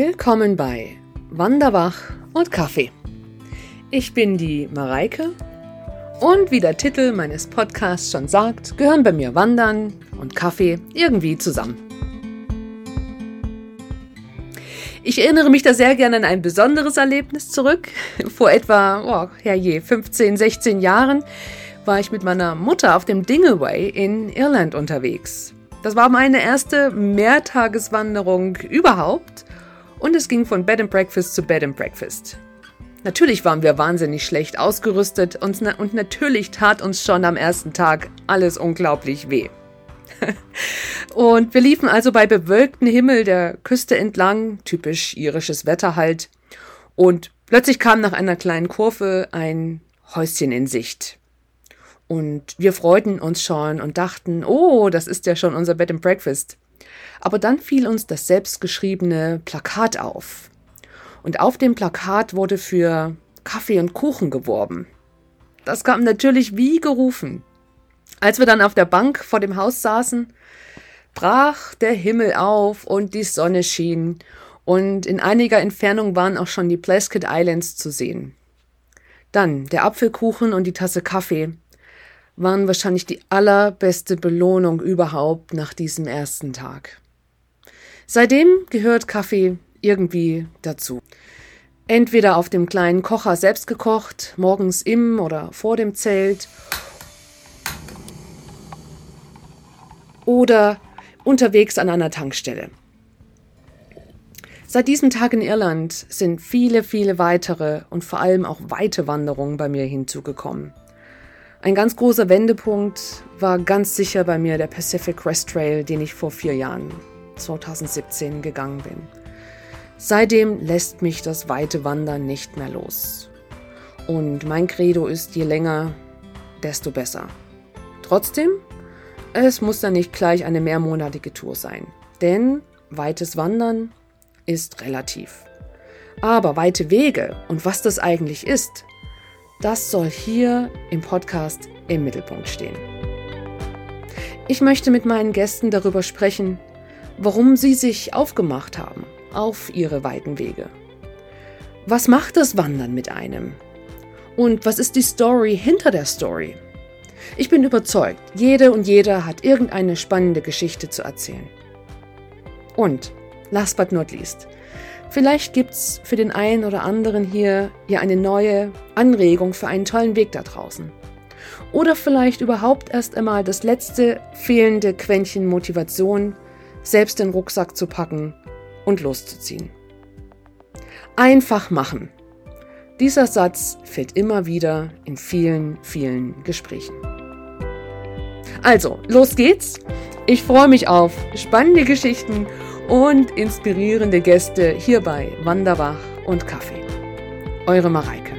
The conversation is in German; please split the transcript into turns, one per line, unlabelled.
Willkommen bei Wanderwach und Kaffee. Ich bin die Mareike und wie der Titel meines Podcasts schon sagt, gehören bei mir Wandern und Kaffee irgendwie zusammen. Ich erinnere mich da sehr gerne an ein besonderes Erlebnis zurück. Vor etwa, oh, herrje, 15, 16 Jahren war ich mit meiner Mutter auf dem Dingleway in Irland unterwegs. Das war meine erste Mehrtageswanderung überhaupt und es ging von Bed and Breakfast zu Bed and Breakfast. Natürlich waren wir wahnsinnig schlecht ausgerüstet und, und natürlich tat uns schon am ersten Tag alles unglaublich weh. und wir liefen also bei bewölktem Himmel der Küste entlang, typisch irisches Wetter halt, und plötzlich kam nach einer kleinen Kurve ein Häuschen in Sicht. Und wir freuten uns schon und dachten, oh, das ist ja schon unser Bed and Breakfast. Aber dann fiel uns das selbstgeschriebene Plakat auf. Und auf dem Plakat wurde für Kaffee und Kuchen geworben. Das kam natürlich wie gerufen. Als wir dann auf der Bank vor dem Haus saßen, brach der Himmel auf und die Sonne schien, und in einiger Entfernung waren auch schon die Plaskett Islands zu sehen. Dann der Apfelkuchen und die Tasse Kaffee, waren wahrscheinlich die allerbeste Belohnung überhaupt nach diesem ersten Tag. Seitdem gehört Kaffee irgendwie dazu. Entweder auf dem kleinen Kocher selbst gekocht, morgens im oder vor dem Zelt oder unterwegs an einer Tankstelle. Seit diesem Tag in Irland sind viele, viele weitere und vor allem auch weite Wanderungen bei mir hinzugekommen. Ein ganz großer Wendepunkt war ganz sicher bei mir der Pacific Crest Trail, den ich vor vier Jahren, 2017, gegangen bin. Seitdem lässt mich das weite Wandern nicht mehr los. Und mein Credo ist, je länger, desto besser. Trotzdem, es muss dann nicht gleich eine mehrmonatige Tour sein. Denn weites Wandern ist relativ. Aber weite Wege und was das eigentlich ist, das soll hier im Podcast im Mittelpunkt stehen. Ich möchte mit meinen Gästen darüber sprechen, warum sie sich aufgemacht haben auf ihre weiten Wege. Was macht das Wandern mit einem? Und was ist die Story hinter der Story? Ich bin überzeugt, jede und jeder hat irgendeine spannende Geschichte zu erzählen. Und, last but not least, Vielleicht gibt's für den einen oder anderen hier ja eine neue Anregung für einen tollen Weg da draußen. Oder vielleicht überhaupt erst einmal das letzte fehlende Quäntchen Motivation, selbst den Rucksack zu packen und loszuziehen. Einfach machen. Dieser Satz fällt immer wieder in vielen, vielen Gesprächen. Also, los geht's. Ich freue mich auf spannende Geschichten und inspirierende Gäste hier bei Wanderwach und Kaffee. Eure Mareike.